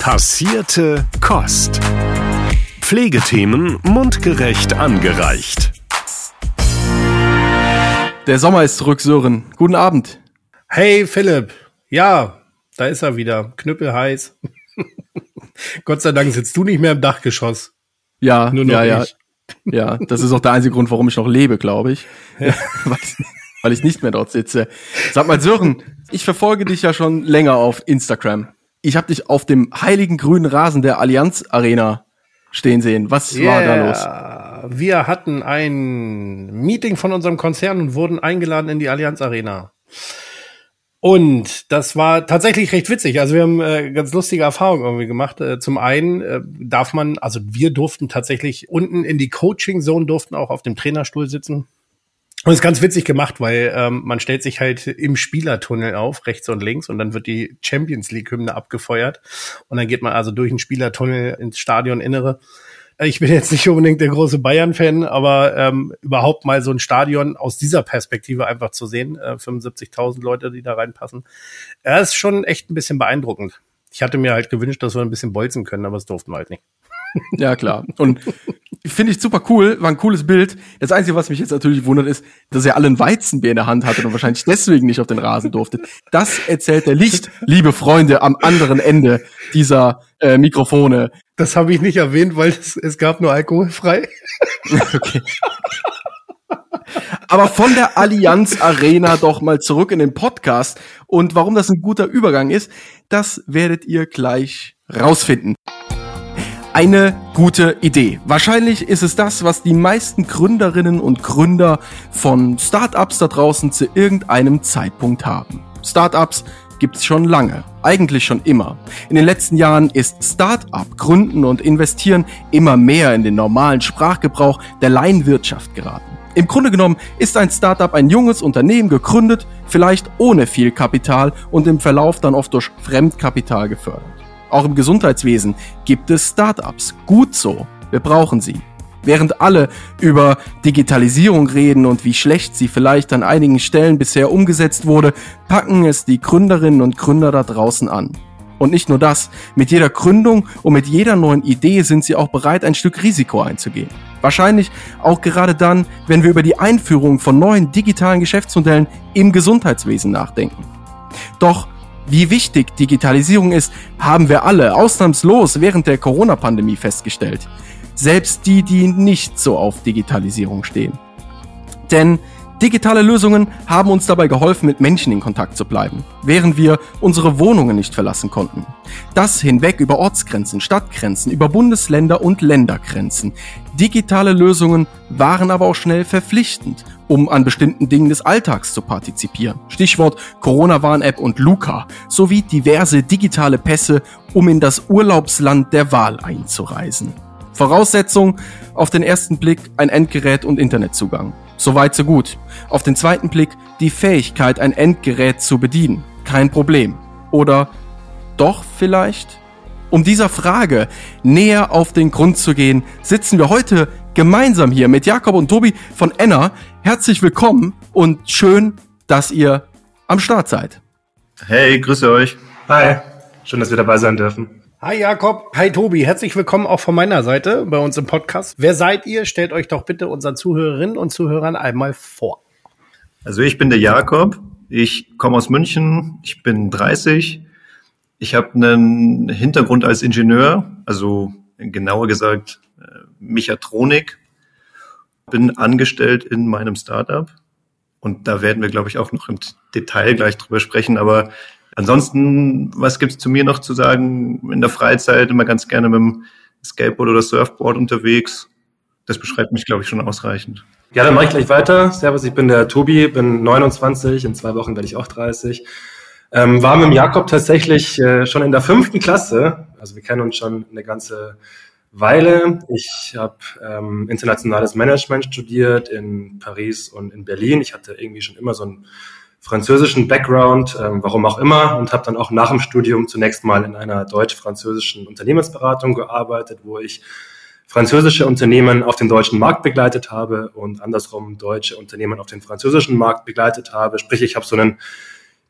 Passierte Kost. Pflegethemen mundgerecht angereicht. Der Sommer ist zurück, Sören. Guten Abend. Hey Philipp. Ja, da ist er wieder. Knüppelheiß. Gott sei Dank sitzt du nicht mehr im Dachgeschoss. Ja, Nur noch ja, ja. Ich. Ja, das ist auch der einzige Grund, warum ich noch lebe, glaube ich. Ja. weil, weil ich nicht mehr dort sitze. Sag mal, Sören, ich verfolge dich ja schon länger auf Instagram. Ich habe dich auf dem heiligen grünen Rasen der Allianz Arena stehen sehen. Was yeah. war da los? Wir hatten ein Meeting von unserem Konzern und wurden eingeladen in die Allianz Arena. Und das war tatsächlich recht witzig. Also wir haben äh, ganz lustige Erfahrungen irgendwie gemacht. Äh, zum einen äh, darf man, also wir durften tatsächlich unten in die Coaching Zone durften auch auf dem Trainerstuhl sitzen. Und ist ganz witzig gemacht, weil ähm, man stellt sich halt im Spielertunnel auf, rechts und links, und dann wird die Champions League-Hymne abgefeuert. Und dann geht man also durch den Spielertunnel ins Stadioninnere. Ich bin jetzt nicht unbedingt der große Bayern-Fan, aber ähm, überhaupt mal so ein Stadion aus dieser Perspektive einfach zu sehen, äh, 75.000 Leute, die da reinpassen, er ist schon echt ein bisschen beeindruckend. Ich hatte mir halt gewünscht, dass wir ein bisschen bolzen können, aber das durften wir halt nicht. Ja, klar. Und finde ich super cool, war ein cooles Bild. Das Einzige, was mich jetzt natürlich wundert, ist, dass er alle ein Weizenbier in der Hand hatte und wahrscheinlich deswegen nicht auf den Rasen durfte. Das erzählt er nicht, liebe Freunde, am anderen Ende dieser äh, Mikrofone. Das habe ich nicht erwähnt, weil es, es gab nur alkoholfrei. okay. Aber von der Allianz Arena doch mal zurück in den Podcast. Und warum das ein guter Übergang ist, das werdet ihr gleich rausfinden eine gute Idee. Wahrscheinlich ist es das, was die meisten Gründerinnen und Gründer von Startups da draußen zu irgendeinem Zeitpunkt haben. Startups gibt's schon lange, eigentlich schon immer. In den letzten Jahren ist Startup Gründen und Investieren immer mehr in den normalen Sprachgebrauch der Laienwirtschaft geraten. Im Grunde genommen ist ein Startup ein junges Unternehmen gegründet, vielleicht ohne viel Kapital und im Verlauf dann oft durch Fremdkapital gefördert. Auch im Gesundheitswesen gibt es Startups. Gut so. Wir brauchen sie. Während alle über Digitalisierung reden und wie schlecht sie vielleicht an einigen Stellen bisher umgesetzt wurde, packen es die Gründerinnen und Gründer da draußen an. Und nicht nur das, mit jeder Gründung und mit jeder neuen Idee sind sie auch bereit, ein Stück Risiko einzugehen. Wahrscheinlich auch gerade dann, wenn wir über die Einführung von neuen digitalen Geschäftsmodellen im Gesundheitswesen nachdenken. Doch wie wichtig Digitalisierung ist, haben wir alle ausnahmslos während der Corona-Pandemie festgestellt. Selbst die, die nicht so auf Digitalisierung stehen. Denn digitale Lösungen haben uns dabei geholfen, mit Menschen in Kontakt zu bleiben, während wir unsere Wohnungen nicht verlassen konnten. Das hinweg über Ortsgrenzen, Stadtgrenzen, über Bundesländer und Ländergrenzen. Digitale Lösungen waren aber auch schnell verpflichtend um an bestimmten Dingen des Alltags zu partizipieren. Stichwort Corona-Warn-App und Luca, sowie diverse digitale Pässe, um in das Urlaubsland der Wahl einzureisen. Voraussetzung auf den ersten Blick ein Endgerät und Internetzugang. Soweit so gut. Auf den zweiten Blick die Fähigkeit, ein Endgerät zu bedienen. Kein Problem. Oder doch vielleicht? Um dieser Frage näher auf den Grund zu gehen, sitzen wir heute gemeinsam hier mit Jakob und Tobi von Enna. Herzlich willkommen und schön, dass ihr am Start seid. Hey, grüße euch. Hi, schön, dass wir dabei sein dürfen. Hi Jakob, hi Tobi, herzlich willkommen auch von meiner Seite bei uns im Podcast. Wer seid ihr? Stellt euch doch bitte unseren Zuhörerinnen und Zuhörern einmal vor. Also ich bin der Jakob, ich komme aus München, ich bin 30, ich habe einen Hintergrund als Ingenieur, also genauer gesagt Mechatronik. Bin angestellt in meinem Startup und da werden wir, glaube ich, auch noch im Detail gleich drüber sprechen. Aber ansonsten, was gibt's zu mir noch zu sagen? In der Freizeit immer ganz gerne mit dem Skateboard oder Surfboard unterwegs. Das beschreibt mich, glaube ich, schon ausreichend. Ja, dann mache ich gleich weiter. Servus, ich bin der Tobi, bin 29, in zwei Wochen werde ich auch 30. Ähm, war mit dem Jakob tatsächlich äh, schon in der fünften Klasse. Also wir kennen uns schon eine ganze Weile. Ich habe ähm, internationales Management studiert in Paris und in Berlin. Ich hatte irgendwie schon immer so einen französischen Background, ähm, warum auch immer, und habe dann auch nach dem Studium zunächst mal in einer deutsch-französischen Unternehmensberatung gearbeitet, wo ich französische Unternehmen auf den deutschen Markt begleitet habe und andersrum deutsche Unternehmen auf den französischen Markt begleitet habe. Sprich, ich habe so einen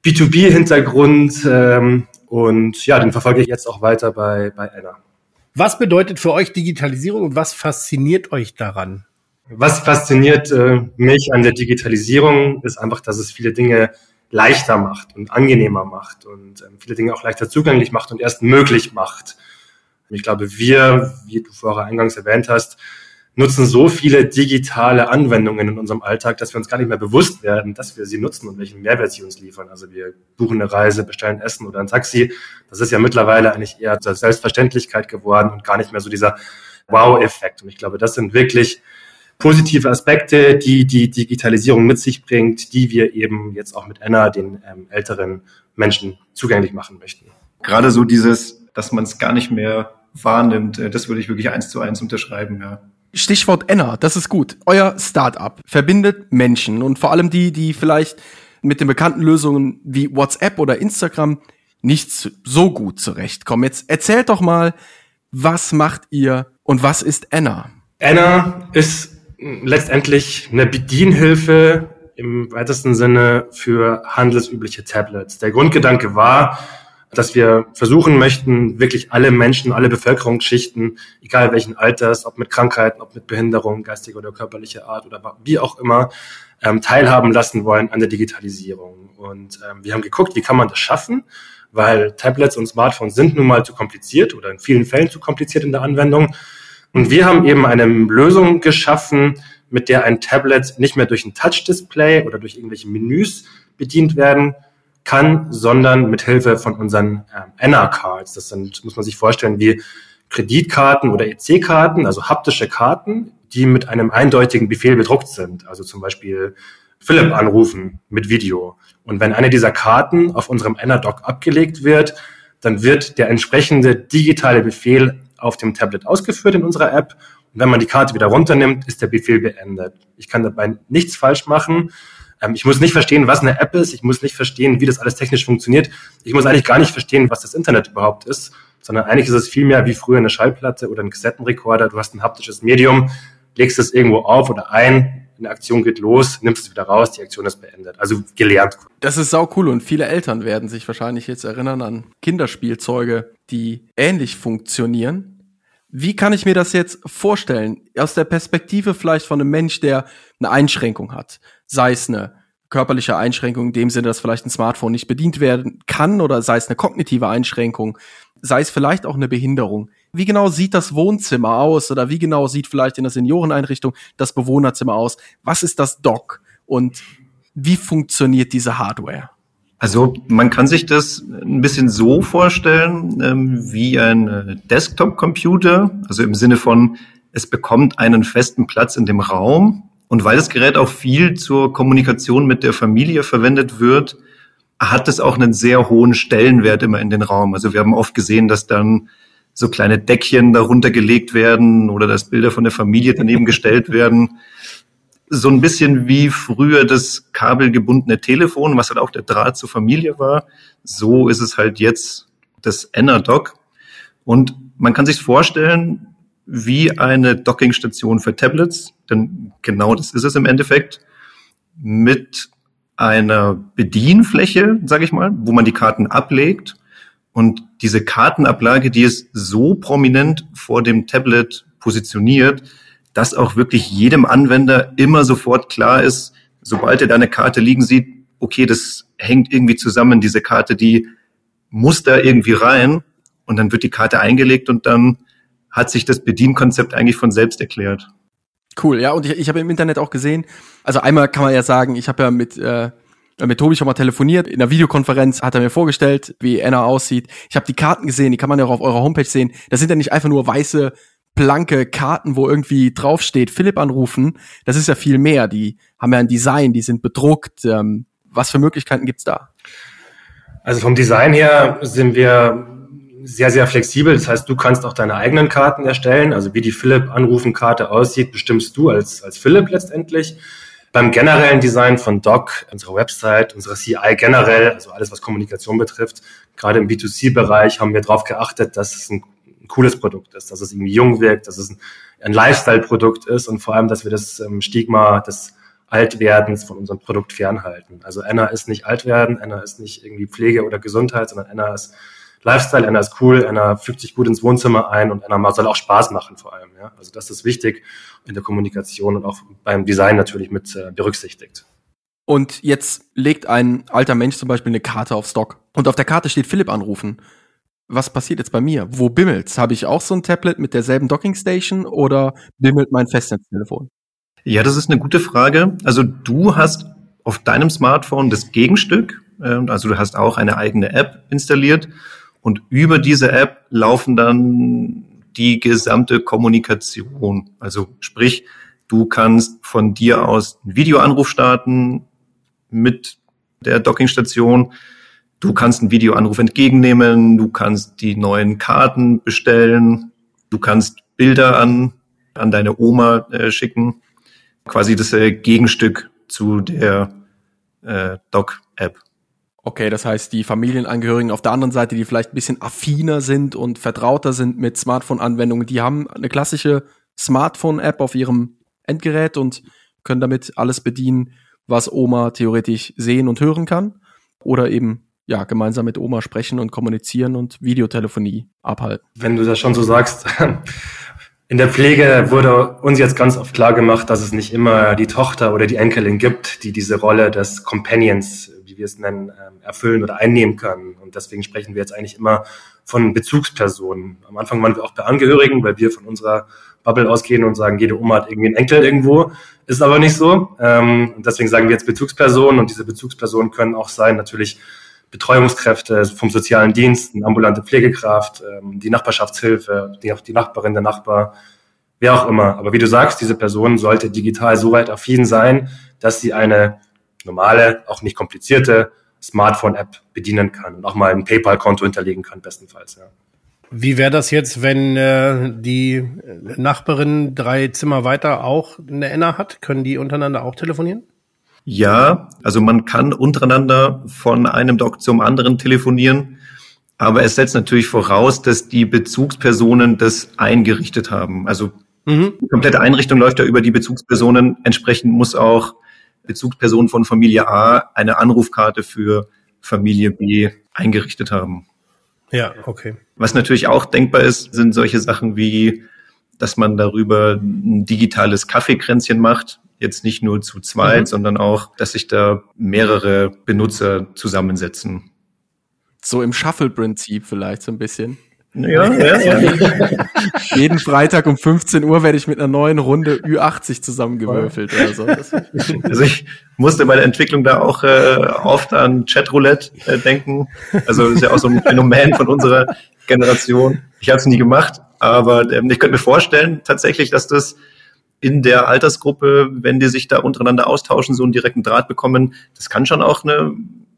B2B-Hintergrund ähm, Und ja, den verfolge ich jetzt auch weiter bei, bei Anna. Was bedeutet für euch Digitalisierung und was fasziniert euch daran? Was fasziniert äh, mich an der Digitalisierung ist einfach, dass es viele Dinge leichter macht und angenehmer macht und ähm, viele Dinge auch leichter zugänglich macht und erst möglich macht. Ich glaube, wir, wie du vorher eingangs erwähnt hast, nutzen so viele digitale Anwendungen in unserem Alltag, dass wir uns gar nicht mehr bewusst werden, dass wir sie nutzen und welchen Mehrwert sie uns liefern. Also wir buchen eine Reise, bestellen Essen oder ein Taxi. Das ist ja mittlerweile eigentlich eher zur Selbstverständlichkeit geworden und gar nicht mehr so dieser Wow-Effekt. Und ich glaube, das sind wirklich positive Aspekte, die die Digitalisierung mit sich bringt, die wir eben jetzt auch mit Anna den ähm, älteren Menschen zugänglich machen möchten. Gerade so dieses, dass man es gar nicht mehr wahrnimmt, äh, das würde ich wirklich eins zu eins unterschreiben, ja. Stichwort Enna, das ist gut. Euer Startup verbindet Menschen und vor allem die, die vielleicht mit den bekannten Lösungen wie WhatsApp oder Instagram nicht so gut zurechtkommen. Jetzt erzählt doch mal, was macht ihr und was ist Enna? Enna ist letztendlich eine Bedienhilfe im weitesten Sinne für handelsübliche Tablets. Der Grundgedanke war, dass wir versuchen möchten, wirklich alle Menschen, alle Bevölkerungsschichten, egal welchen Alters, ob mit Krankheiten, ob mit Behinderung, geistiger oder körperlicher Art oder wie auch immer, ähm, teilhaben lassen wollen an der Digitalisierung. Und ähm, wir haben geguckt, wie kann man das schaffen, weil Tablets und Smartphones sind nun mal zu kompliziert oder in vielen Fällen zu kompliziert in der Anwendung. Und wir haben eben eine Lösung geschaffen, mit der ein Tablet nicht mehr durch ein Touch-Display oder durch irgendwelche Menüs bedient werden kann, sondern mit Hilfe von unseren ähm, Anna-Cards. Das sind, muss man sich vorstellen, wie Kreditkarten oder EC-Karten, also haptische Karten, die mit einem eindeutigen Befehl bedruckt sind. Also zum Beispiel Philipp anrufen mit Video. Und wenn eine dieser Karten auf unserem Anna-Doc abgelegt wird, dann wird der entsprechende digitale Befehl auf dem Tablet ausgeführt in unserer App. Und wenn man die Karte wieder runternimmt, ist der Befehl beendet. Ich kann dabei nichts falsch machen. Ähm, ich muss nicht verstehen, was eine App ist. Ich muss nicht verstehen, wie das alles technisch funktioniert. Ich muss eigentlich gar nicht verstehen, was das Internet überhaupt ist, sondern eigentlich ist es vielmehr wie früher eine Schallplatte oder ein Kassettenrekorder. Du hast ein haptisches Medium, legst es irgendwo auf oder ein, eine Aktion geht los, nimmst es wieder raus, die Aktion ist beendet. Also gelernt. Das ist sau cool und viele Eltern werden sich wahrscheinlich jetzt erinnern an Kinderspielzeuge, die ähnlich funktionieren. Wie kann ich mir das jetzt vorstellen? Aus der Perspektive vielleicht von einem Mensch, der eine Einschränkung hat. Sei es eine körperliche Einschränkung in dem Sinne, dass vielleicht ein Smartphone nicht bedient werden kann oder sei es eine kognitive Einschränkung, sei es vielleicht auch eine Behinderung. Wie genau sieht das Wohnzimmer aus oder wie genau sieht vielleicht in der Senioreneinrichtung das Bewohnerzimmer aus? Was ist das Dock und wie funktioniert diese Hardware? Also man kann sich das ein bisschen so vorstellen ähm, wie ein äh, Desktop-Computer, also im Sinne von, es bekommt einen festen Platz in dem Raum. Und weil das Gerät auch viel zur Kommunikation mit der Familie verwendet wird, hat es auch einen sehr hohen Stellenwert immer in den Raum. Also wir haben oft gesehen, dass dann so kleine Deckchen darunter gelegt werden oder dass Bilder von der Familie daneben gestellt werden so ein bisschen wie früher das kabelgebundene Telefon, was halt auch der Draht zur Familie war. So ist es halt jetzt das Enerdoc. Und man kann sich vorstellen, wie eine Dockingstation für Tablets, denn genau das ist es im Endeffekt, mit einer Bedienfläche, sage ich mal, wo man die Karten ablegt. Und diese Kartenablage, die ist so prominent vor dem Tablet positioniert, dass auch wirklich jedem Anwender immer sofort klar ist, sobald er da eine Karte liegen sieht, okay, das hängt irgendwie zusammen, diese Karte, die muss da irgendwie rein und dann wird die Karte eingelegt und dann hat sich das Bedienkonzept eigentlich von selbst erklärt. Cool, ja, und ich, ich habe im Internet auch gesehen, also einmal kann man ja sagen, ich habe ja mit, äh, mit Tobi schon mal telefoniert, in der Videokonferenz hat er mir vorgestellt, wie Anna aussieht. Ich habe die Karten gesehen, die kann man ja auch auf eurer Homepage sehen. Das sind ja nicht einfach nur weiße blanke Karten, wo irgendwie draufsteht, Philipp anrufen, das ist ja viel mehr. Die haben ja ein Design, die sind bedruckt. Ähm, was für Möglichkeiten gibt's da? Also vom Design her sind wir sehr, sehr flexibel. Das heißt, du kannst auch deine eigenen Karten erstellen. Also wie die Philipp-Anrufen-Karte aussieht, bestimmst du als, als Philipp letztendlich. Beim generellen Design von Doc, unserer Website, unserer CI generell, also alles, was Kommunikation betrifft, gerade im B2C-Bereich haben wir darauf geachtet, dass es ein cooles Produkt ist, dass es irgendwie jung wirkt, dass es ein, Lifestyle-Produkt ist und vor allem, dass wir das ähm, Stigma des Altwerdens von unserem Produkt fernhalten. Also Anna ist nicht Altwerden, Anna ist nicht irgendwie Pflege oder Gesundheit, sondern Anna ist Lifestyle, einer ist cool, einer fügt sich gut ins Wohnzimmer ein und einer soll auch Spaß machen vor allem. Ja? Also das ist wichtig in der Kommunikation und auch beim Design natürlich mit äh, berücksichtigt. Und jetzt legt ein alter Mensch zum Beispiel eine Karte auf Stock und auf der Karte steht Philipp anrufen. Was passiert jetzt bei mir? Wo bimmelt's? Habe ich auch so ein Tablet mit derselben Dockingstation oder bimmelt mein Festnetztelefon? Ja, das ist eine gute Frage. Also du hast auf deinem Smartphone das Gegenstück, äh, also du hast auch eine eigene App installiert und über diese App laufen dann die gesamte Kommunikation. Also sprich, du kannst von dir aus einen Videoanruf starten mit der Dockingstation. Du kannst einen Videoanruf entgegennehmen, du kannst die neuen Karten bestellen, du kannst Bilder an, an deine Oma äh, schicken. Quasi das äh, Gegenstück zu der äh, Doc-App. Okay, das heißt, die Familienangehörigen auf der anderen Seite, die vielleicht ein bisschen affiner sind und vertrauter sind mit Smartphone-Anwendungen, die haben eine klassische Smartphone-App auf ihrem Endgerät und können damit alles bedienen, was Oma theoretisch sehen und hören kann. Oder eben ja, gemeinsam mit Oma sprechen und kommunizieren und Videotelefonie abhalten. Wenn du das schon so sagst, in der Pflege wurde uns jetzt ganz oft klar gemacht, dass es nicht immer die Tochter oder die Enkelin gibt, die diese Rolle des Companions wie wir es nennen, ähm, erfüllen oder einnehmen können. Und deswegen sprechen wir jetzt eigentlich immer von Bezugspersonen. Am Anfang waren wir auch bei Angehörigen, weil wir von unserer Bubble ausgehen und sagen, jede Oma hat irgendwie einen Enkel irgendwo. Ist aber nicht so. Ähm, und deswegen sagen wir jetzt Bezugspersonen und diese Bezugspersonen können auch sein, natürlich Betreuungskräfte vom sozialen Dienst, eine ambulante Pflegekraft, ähm, die Nachbarschaftshilfe, die, die Nachbarin, der Nachbar, wer auch immer. Aber wie du sagst, diese Person sollte digital so weit affin sein, dass sie eine normale, auch nicht komplizierte Smartphone-App bedienen kann und auch mal ein PayPal-Konto hinterlegen kann, bestenfalls. Ja. Wie wäre das jetzt, wenn äh, die Nachbarin drei Zimmer weiter auch eine Enna hat? Können die untereinander auch telefonieren? Ja, also man kann untereinander von einem Dock zum anderen telefonieren, aber es setzt natürlich voraus, dass die Bezugspersonen das eingerichtet haben. Also mhm. die komplette Einrichtung läuft ja über die Bezugspersonen. Entsprechend muss auch Bezugspersonen von Familie A eine Anrufkarte für Familie B eingerichtet haben. Ja, okay. Was natürlich auch denkbar ist, sind solche Sachen wie, dass man darüber ein digitales Kaffeekränzchen macht. Jetzt nicht nur zu zweit, mhm. sondern auch, dass sich da mehrere Benutzer zusammensetzen. So im Shuffle-Prinzip vielleicht so ein bisschen. Ja, ja, ja. Jeden Freitag um 15 Uhr werde ich mit einer neuen Runde Ü80 zusammengewürfelt oder so. Also ich musste bei der Entwicklung da auch äh, oft an Chatroulette äh, denken. Also das ist ja auch so ein Phänomen von unserer Generation. Ich habe es nie gemacht, aber ähm, ich könnte mir vorstellen tatsächlich, dass das in der Altersgruppe, wenn die sich da untereinander austauschen, so einen direkten Draht bekommen, das kann schon auch eine,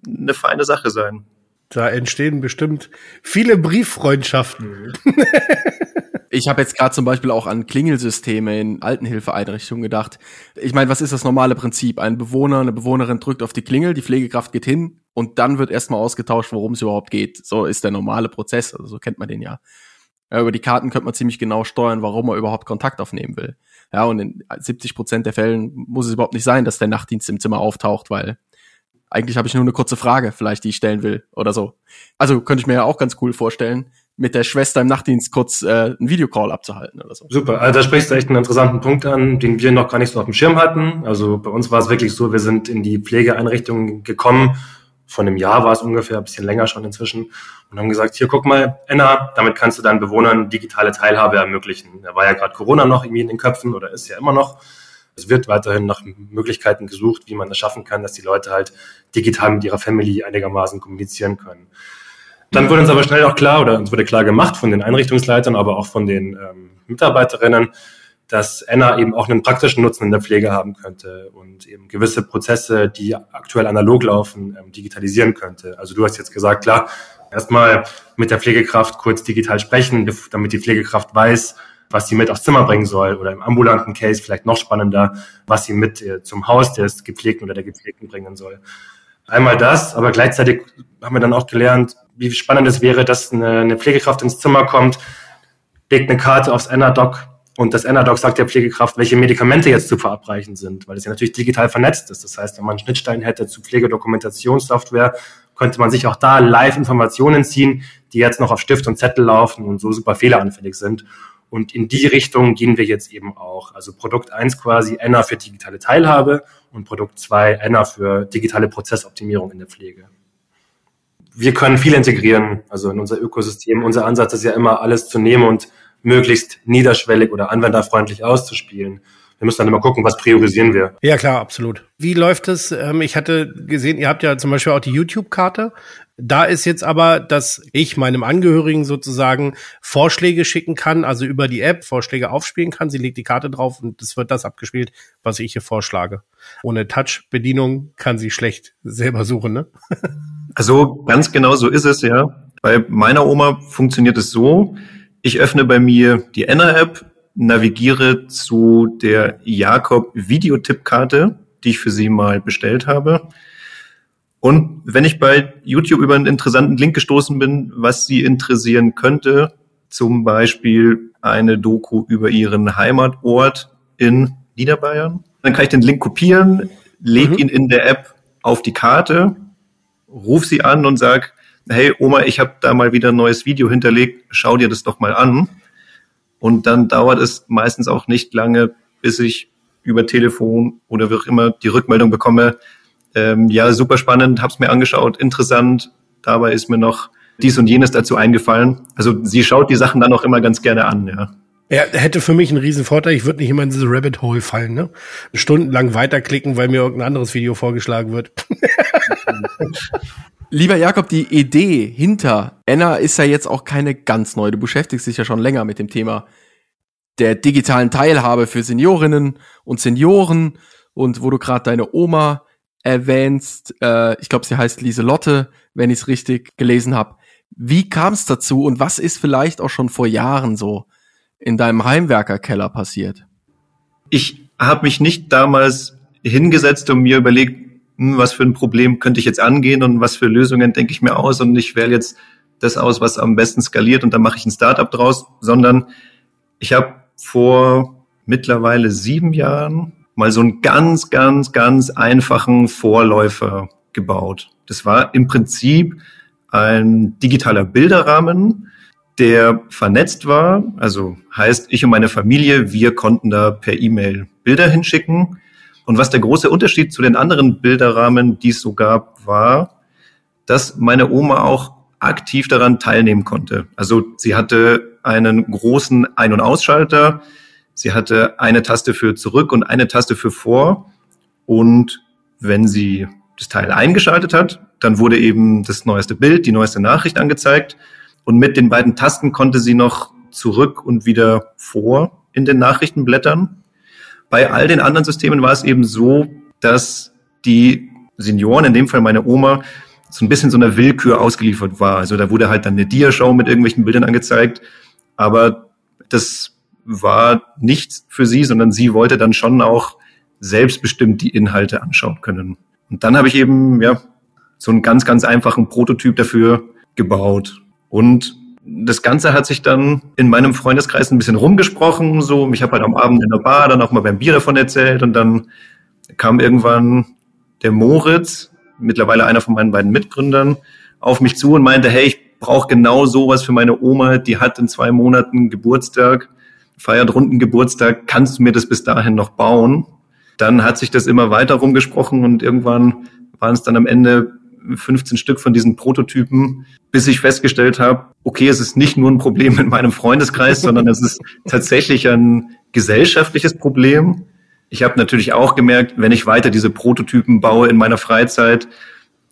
eine feine Sache sein. Da entstehen bestimmt viele Brieffreundschaften. Ich habe jetzt gerade zum Beispiel auch an Klingelsysteme in Altenhilfeeinrichtungen gedacht. Ich meine, was ist das normale Prinzip? Ein Bewohner, eine Bewohnerin drückt auf die Klingel, die Pflegekraft geht hin und dann wird erstmal ausgetauscht, worum es überhaupt geht. So ist der normale Prozess, also so kennt man den ja. ja. Über die Karten könnte man ziemlich genau steuern, warum man überhaupt Kontakt aufnehmen will. Ja, und in 70 Prozent der Fällen muss es überhaupt nicht sein, dass der Nachtdienst im Zimmer auftaucht, weil eigentlich habe ich nur eine kurze Frage, vielleicht die ich stellen will oder so. Also könnte ich mir ja auch ganz cool vorstellen, mit der Schwester im Nachtdienst kurz äh, einen Videocall abzuhalten oder so. Super, also da sprichst du echt einen interessanten Punkt an, den wir noch gar nicht so auf dem Schirm hatten. Also bei uns war es wirklich so, wir sind in die Pflegeeinrichtung gekommen, von einem Jahr war es ungefähr, ein bisschen länger schon inzwischen, und haben gesagt, hier guck mal, Enna, damit kannst du deinen Bewohnern digitale Teilhabe ermöglichen. Da war ja gerade Corona noch irgendwie in den Köpfen oder ist ja immer noch. Es wird weiterhin nach Möglichkeiten gesucht, wie man es schaffen kann, dass die Leute halt digital mit ihrer Family einigermaßen kommunizieren können. Dann wurde uns aber schnell auch klar, oder uns wurde klar gemacht von den Einrichtungsleitern, aber auch von den ähm, Mitarbeiterinnen, dass Enna eben auch einen praktischen Nutzen in der Pflege haben könnte und eben gewisse Prozesse, die aktuell analog laufen, ähm, digitalisieren könnte. Also du hast jetzt gesagt, klar, erstmal mit der Pflegekraft kurz digital sprechen, damit die Pflegekraft weiß, was sie mit aufs Zimmer bringen soll oder im ambulanten Case vielleicht noch spannender, was sie mit äh, zum Haus des Gepflegten oder der Gepflegten bringen soll. Einmal das, aber gleichzeitig haben wir dann auch gelernt, wie spannend es wäre, dass eine, eine Pflegekraft ins Zimmer kommt, legt eine Karte aufs Enadoc und das Enadoc sagt der Pflegekraft, welche Medikamente jetzt zu verabreichen sind, weil es ja natürlich digital vernetzt ist. Das heißt, wenn man Schnittstellen hätte zu Pflegedokumentationssoftware, könnte man sich auch da live Informationen ziehen, die jetzt noch auf Stift und Zettel laufen und so super fehleranfällig sind. Und in die Richtung gehen wir jetzt eben auch. Also Produkt eins quasi Enna für digitale Teilhabe und Produkt zwei Enna für digitale Prozessoptimierung in der Pflege. Wir können viel integrieren, also in unser Ökosystem. Unser Ansatz ist ja immer, alles zu nehmen und möglichst niederschwellig oder anwenderfreundlich auszuspielen wir müssen dann immer gucken, was priorisieren wir. Ja, klar, absolut. Wie läuft es? Ähm, ich hatte gesehen, ihr habt ja zum Beispiel auch die YouTube-Karte. Da ist jetzt aber, dass ich meinem Angehörigen sozusagen Vorschläge schicken kann, also über die App Vorschläge aufspielen kann. Sie legt die Karte drauf und es wird das abgespielt, was ich hier vorschlage. Ohne Touch-Bedienung kann sie schlecht selber suchen, ne? Also ganz genau so ist es, ja. Bei meiner Oma funktioniert es so, ich öffne bei mir die Enna-App, navigiere zu der Jakob Videotippkarte, die ich für Sie mal bestellt habe. Und wenn ich bei YouTube über einen interessanten Link gestoßen bin, was Sie interessieren könnte, zum Beispiel eine Doku über Ihren Heimatort in Niederbayern, dann kann ich den Link kopieren, lege mhm. ihn in der App auf die Karte, ruf sie an und sag, hey Oma, ich habe da mal wieder ein neues Video hinterlegt, schau dir das doch mal an. Und dann dauert es meistens auch nicht lange, bis ich über Telefon oder wie auch immer die Rückmeldung bekomme, ähm, ja, super spannend, hab's mir angeschaut, interessant. Dabei ist mir noch dies und jenes dazu eingefallen. Also sie schaut die Sachen dann auch immer ganz gerne an, ja. Er hätte für mich einen riesen Vorteil. Ich würde nicht immer in diese Rabbit Hole fallen, ne? Stundenlang weiterklicken, weil mir irgendein anderes Video vorgeschlagen wird. Lieber Jakob, die Idee hinter Enna ist ja jetzt auch keine ganz neue. Du beschäftigst dich ja schon länger mit dem Thema der digitalen Teilhabe für Seniorinnen und Senioren und wo du gerade deine Oma erwähnst, äh, ich glaube, sie heißt Lieselotte, wenn ich es richtig gelesen habe. Wie kam es dazu und was ist vielleicht auch schon vor Jahren so in deinem Heimwerkerkeller passiert? Ich habe mich nicht damals hingesetzt und mir überlegt, was für ein Problem könnte ich jetzt angehen und was für Lösungen denke ich mir aus und ich wähle jetzt das aus, was am besten skaliert und dann mache ich ein Startup draus, sondern ich habe vor mittlerweile sieben Jahren mal so einen ganz, ganz, ganz einfachen Vorläufer gebaut. Das war im Prinzip ein digitaler Bilderrahmen, der vernetzt war. Also heißt, ich und meine Familie, wir konnten da per E-Mail Bilder hinschicken und was der große Unterschied zu den anderen Bilderrahmen, die es so gab, war, dass meine Oma auch aktiv daran teilnehmen konnte. Also sie hatte einen großen Ein- und Ausschalter, sie hatte eine Taste für zurück und eine Taste für vor. Und wenn sie das Teil eingeschaltet hat, dann wurde eben das neueste Bild, die neueste Nachricht angezeigt. Und mit den beiden Tasten konnte sie noch zurück und wieder vor in den Nachrichten blättern. Bei all den anderen Systemen war es eben so, dass die Senioren, in dem Fall meine Oma, so ein bisschen so einer Willkür ausgeliefert war. Also da wurde halt dann eine Diashow mit irgendwelchen Bildern angezeigt, aber das war nichts für sie, sondern sie wollte dann schon auch selbstbestimmt die Inhalte anschauen können. Und dann habe ich eben ja so einen ganz, ganz einfachen Prototyp dafür gebaut. Und das Ganze hat sich dann in meinem Freundeskreis ein bisschen rumgesprochen. So, ich habe halt am Abend in der Bar dann auch mal beim Bier davon erzählt und dann kam irgendwann der Moritz, mittlerweile einer von meinen beiden Mitgründern, auf mich zu und meinte, hey, ich brauche genau sowas für meine Oma, die hat in zwei Monaten Geburtstag, feiert runden Geburtstag, kannst du mir das bis dahin noch bauen? Dann hat sich das immer weiter rumgesprochen und irgendwann waren es dann am Ende 15 Stück von diesen Prototypen, bis ich festgestellt habe, okay, es ist nicht nur ein Problem in meinem Freundeskreis, sondern es ist tatsächlich ein gesellschaftliches Problem. Ich habe natürlich auch gemerkt, wenn ich weiter diese Prototypen baue in meiner Freizeit,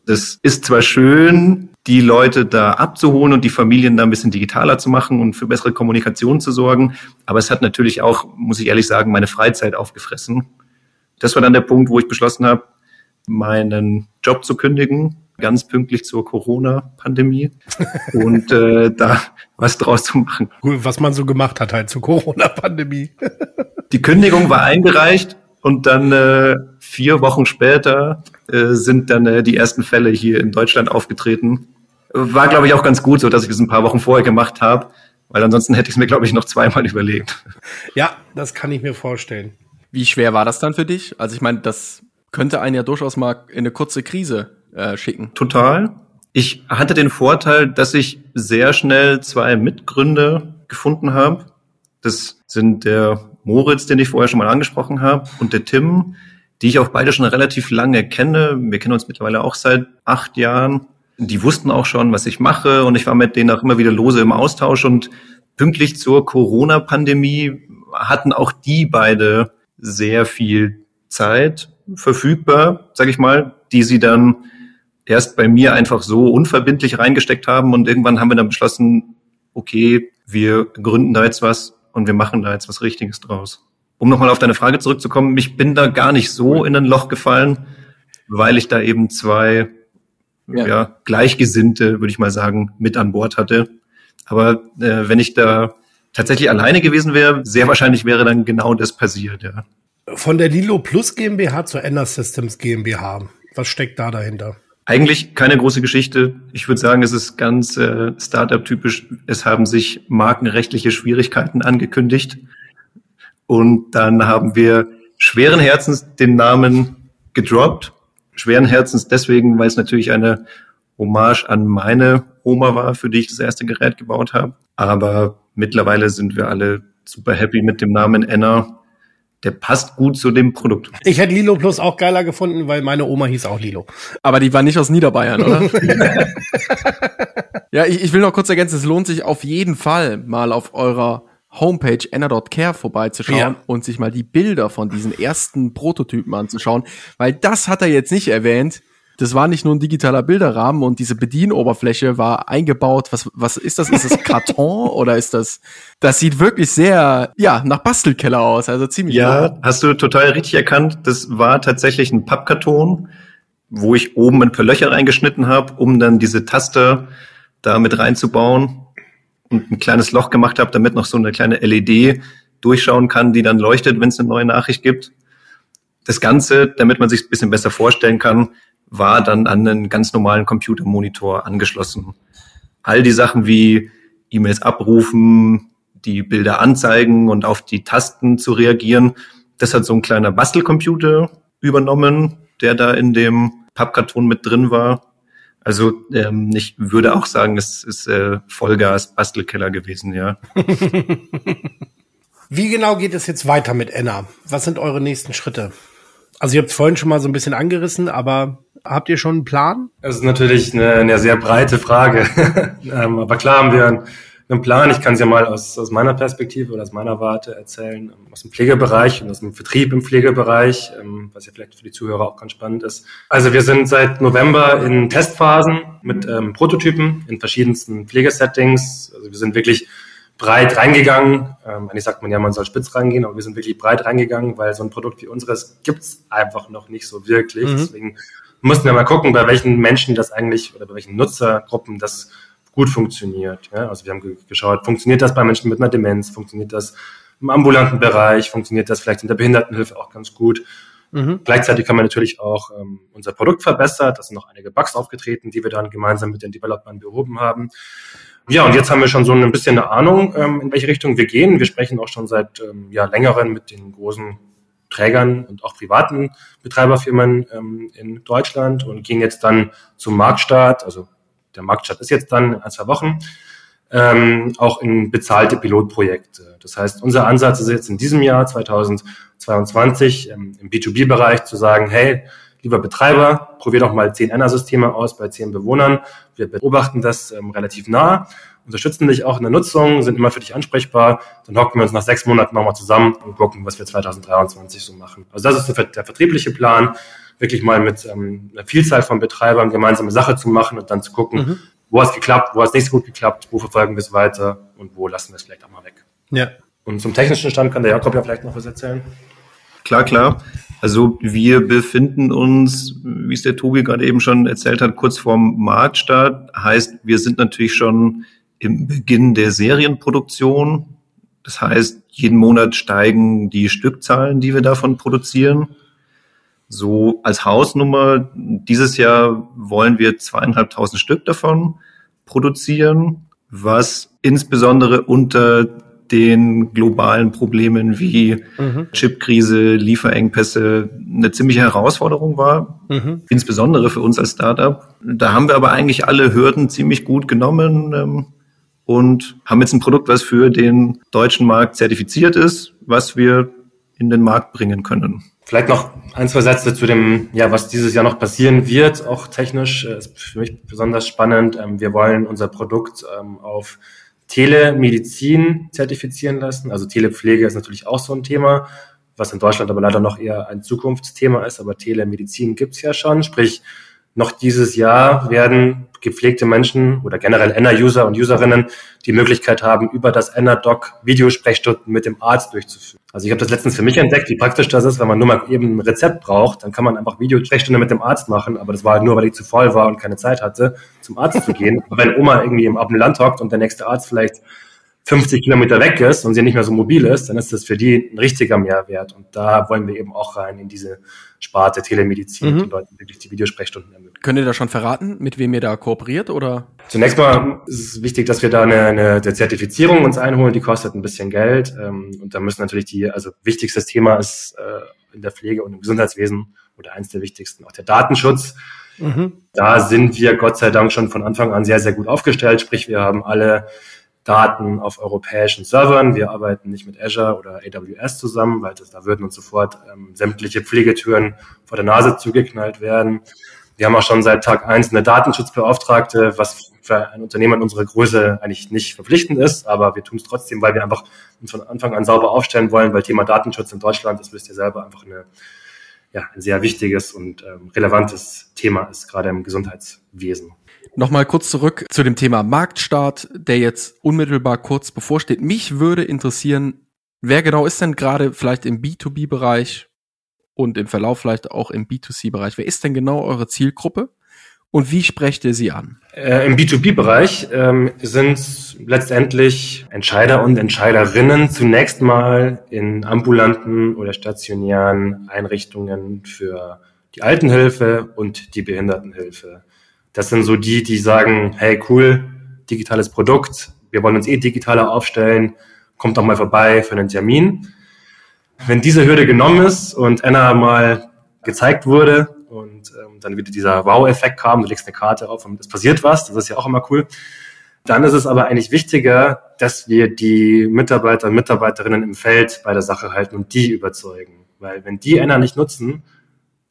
das ist zwar schön, die Leute da abzuholen und die Familien da ein bisschen digitaler zu machen und für bessere Kommunikation zu sorgen, aber es hat natürlich auch, muss ich ehrlich sagen, meine Freizeit aufgefressen. Das war dann der Punkt, wo ich beschlossen habe, meinen Job zu kündigen, ganz pünktlich zur Corona-Pandemie und äh, da was draus zu machen. Was man so gemacht hat halt zur Corona-Pandemie. Die Kündigung war eingereicht und dann äh, vier Wochen später äh, sind dann äh, die ersten Fälle hier in Deutschland aufgetreten. War, glaube ich, auch ganz gut, so dass ich das ein paar Wochen vorher gemacht habe, weil ansonsten hätte ich es mir, glaube ich, noch zweimal überlegt. Ja, das kann ich mir vorstellen. Wie schwer war das dann für dich? Also ich meine, das könnte einen ja durchaus mal in eine kurze Krise äh, schicken. Total. Ich hatte den Vorteil, dass ich sehr schnell zwei Mitgründer gefunden habe. Das sind der Moritz, den ich vorher schon mal angesprochen habe, und der Tim, die ich auch beide schon relativ lange kenne. Wir kennen uns mittlerweile auch seit acht Jahren. Die wussten auch schon, was ich mache und ich war mit denen auch immer wieder lose im Austausch und pünktlich zur Corona-Pandemie hatten auch die beide sehr viel Zeit verfügbar, sag ich mal, die sie dann erst bei mir einfach so unverbindlich reingesteckt haben und irgendwann haben wir dann beschlossen, okay, wir gründen da jetzt was und wir machen da jetzt was Richtiges draus. Um nochmal auf deine Frage zurückzukommen, ich bin da gar nicht so in ein Loch gefallen, weil ich da eben zwei ja. ja Gleichgesinnte, würde ich mal sagen, mit an Bord hatte. Aber äh, wenn ich da tatsächlich alleine gewesen wäre, sehr wahrscheinlich wäre dann genau das passiert, ja. Von der Lilo Plus GmbH zur Ender Systems GmbH. Was steckt da dahinter? Eigentlich keine große Geschichte. Ich würde sagen, es ist ganz äh, Startup-typisch. Es haben sich markenrechtliche Schwierigkeiten angekündigt. Und dann haben wir schweren Herzens den Namen gedroppt. Schweren Herzens deswegen, weil es natürlich eine Hommage an meine Oma war, für die ich das erste Gerät gebaut habe. Aber mittlerweile sind wir alle super happy mit dem Namen Enna der passt gut zu dem Produkt. Ich hätte Lilo Plus auch geiler gefunden, weil meine Oma hieß auch Lilo. Aber die war nicht aus Niederbayern, oder? ja, ich, ich will noch kurz ergänzen, es lohnt sich auf jeden Fall mal auf eurer Homepage enna.care vorbeizuschauen ja. und sich mal die Bilder von diesen ersten Prototypen anzuschauen, weil das hat er jetzt nicht erwähnt das war nicht nur ein digitaler Bilderrahmen und diese Bedienoberfläche war eingebaut. Was, was ist das? Ist das Karton oder ist das, das sieht wirklich sehr, ja, nach Bastelkeller aus, also ziemlich. Ja, nah. hast du total richtig erkannt. Das war tatsächlich ein Pappkarton, wo ich oben ein paar Löcher reingeschnitten habe, um dann diese Taste da mit reinzubauen und ein kleines Loch gemacht habe, damit noch so eine kleine LED durchschauen kann, die dann leuchtet, wenn es eine neue Nachricht gibt. Das Ganze, damit man sich ein bisschen besser vorstellen kann, war dann an einen ganz normalen Computermonitor angeschlossen. All die Sachen wie E-Mails abrufen, die Bilder anzeigen und auf die Tasten zu reagieren, das hat so ein kleiner Bastelcomputer übernommen, der da in dem Pappkarton mit drin war. Also ähm, ich würde auch sagen, es ist äh, Vollgas Bastelkeller gewesen, ja. Wie genau geht es jetzt weiter mit Enna? Was sind eure nächsten Schritte? Also ihr habt es vorhin schon mal so ein bisschen angerissen, aber habt ihr schon einen Plan? Das ist natürlich eine, eine sehr breite Frage. ähm, aber klar haben wir einen, einen Plan. Ich kann es ja mal aus, aus meiner Perspektive oder aus meiner Warte erzählen, ähm, aus dem Pflegebereich und aus dem Vertrieb im Pflegebereich, ähm, was ja vielleicht für die Zuhörer auch ganz spannend ist. Also wir sind seit November in Testphasen mit ähm, Prototypen in verschiedensten Pflegesettings. Also wir sind wirklich breit reingegangen. Ähm, eigentlich sagt man ja, man soll spitz reingehen, aber wir sind wirklich breit reingegangen, weil so ein Produkt wie unseres gibt's einfach noch nicht so wirklich. Mhm. Deswegen mussten wir mal gucken, bei welchen Menschen das eigentlich oder bei welchen Nutzergruppen das gut funktioniert. Ja? Also wir haben geschaut, funktioniert das bei Menschen mit einer Demenz, funktioniert das im ambulanten Bereich, funktioniert das vielleicht in der Behindertenhilfe auch ganz gut. Mhm. Gleichzeitig kann man natürlich auch ähm, unser Produkt verbessern. Da sind noch einige Bugs aufgetreten, die wir dann gemeinsam mit den Developern behoben haben. Ja, und jetzt haben wir schon so ein bisschen eine Ahnung, ähm, in welche Richtung wir gehen. Wir sprechen auch schon seit ähm, ja, längeren mit den großen Trägern und auch privaten Betreiberfirmen ähm, in Deutschland und gehen jetzt dann zum Marktstart. Also der Marktstart ist jetzt dann in ein, zwei Wochen. Ähm, auch in bezahlte Pilotprojekte. Das heißt, unser Ansatz ist jetzt in diesem Jahr 2022 ähm, im B2B-Bereich zu sagen, hey, lieber Betreiber, probier doch mal zehn NR-Systeme aus bei zehn Bewohnern. Wir beobachten das ähm, relativ nah, unterstützen dich auch in der Nutzung, sind immer für dich ansprechbar. Dann hocken wir uns nach sechs Monaten nochmal zusammen und gucken, was wir 2023 so machen. Also das ist der, der vertriebliche Plan, wirklich mal mit ähm, einer Vielzahl von Betreibern gemeinsame Sache zu machen und dann zu gucken, mhm. wo hat es geklappt, wo hat es nicht so gut geklappt, wo verfolgen wir es weiter und wo lassen wir es vielleicht auch mal weg. Ja. Und zum technischen Stand kann der Jakob ja vielleicht noch was erzählen. Klar, klar. Also wir befinden uns, wie es der Tobi gerade eben schon erzählt hat, kurz vorm Marktstart. Heißt, wir sind natürlich schon im Beginn der Serienproduktion. Das heißt, jeden Monat steigen die Stückzahlen, die wir davon produzieren. So als Hausnummer, dieses Jahr wollen wir zweieinhalbtausend Stück davon produzieren, was insbesondere unter den globalen Problemen wie mhm. Chipkrise, Lieferengpässe eine ziemliche Herausforderung war, mhm. insbesondere für uns als Startup. Da haben wir aber eigentlich alle Hürden ziemlich gut genommen ähm, und haben jetzt ein Produkt, was für den deutschen Markt zertifiziert ist, was wir in den Markt bringen können. Vielleicht noch ein, zwei Sätze zu dem, ja, was dieses Jahr noch passieren wird, auch technisch, äh, ist für mich besonders spannend. Ähm, wir wollen unser Produkt ähm, auf Telemedizin zertifizieren lassen. Also Telepflege ist natürlich auch so ein Thema, was in Deutschland aber leider noch eher ein Zukunftsthema ist, aber Telemedizin gibt's ja schon. Sprich, noch dieses Jahr werden gepflegte Menschen oder generell Enna-User und Userinnen die Möglichkeit haben, über das Enna-Doc Videosprechstunden mit dem Arzt durchzuführen. Also ich habe das letztens für mich entdeckt, wie praktisch das ist, wenn man nur mal eben ein Rezept braucht, dann kann man einfach Videosprechstunde mit dem Arzt machen, aber das war halt nur, weil ich zu voll war und keine Zeit hatte, zum Arzt zu gehen. wenn Oma irgendwie im, auf dem Land hockt und der nächste Arzt vielleicht 50 Kilometer weg ist und sie nicht mehr so mobil ist, dann ist das für die ein richtiger Mehrwert. Und da wollen wir eben auch rein in diese Sparte Telemedizin, mhm. die Leuten wirklich die Videosprechstunden ermöglichen. Könnt ihr da schon verraten, mit wem ihr da kooperiert oder? Zunächst mal ist es wichtig, dass wir da eine, eine, eine Zertifizierung uns einholen, die kostet ein bisschen Geld. Ähm, und da müssen natürlich die, also wichtigstes Thema ist äh, in der Pflege und im Gesundheitswesen oder eins der wichtigsten auch der Datenschutz. Mhm. Da sind wir Gott sei Dank schon von Anfang an sehr, sehr gut aufgestellt. Sprich, wir haben alle Daten auf europäischen Servern. Wir arbeiten nicht mit Azure oder AWS zusammen, weil das, da würden uns sofort ähm, sämtliche Pflegetüren vor der Nase zugeknallt werden. Wir haben auch schon seit Tag eins eine Datenschutzbeauftragte, was für ein Unternehmen in unserer Größe eigentlich nicht verpflichtend ist, aber wir tun es trotzdem, weil wir einfach uns von Anfang an sauber aufstellen wollen, weil Thema Datenschutz in Deutschland, das wisst ihr selber, einfach eine, ja, ein sehr wichtiges und ähm, relevantes Thema ist, gerade im Gesundheitswesen. Nochmal kurz zurück zu dem Thema Marktstart, der jetzt unmittelbar kurz bevorsteht. Mich würde interessieren, wer genau ist denn gerade vielleicht im B2B-Bereich und im Verlauf vielleicht auch im B2C-Bereich? Wer ist denn genau eure Zielgruppe? Und wie sprecht ihr sie an? Äh, Im B2B-Bereich ähm, sind letztendlich Entscheider und Entscheiderinnen zunächst mal in ambulanten oder stationären Einrichtungen für die Altenhilfe und die Behindertenhilfe. Das sind so die, die sagen, hey cool, digitales Produkt, wir wollen uns eh digitaler aufstellen, kommt doch mal vorbei für einen Termin. Wenn diese Hürde genommen ist und Anna mal gezeigt wurde und ähm, dann wieder dieser Wow-Effekt kam, du legst eine Karte auf und es passiert was, das ist ja auch immer cool. Dann ist es aber eigentlich wichtiger, dass wir die Mitarbeiter und Mitarbeiterinnen im Feld bei der Sache halten und die überzeugen. Weil wenn die Anna nicht nutzen,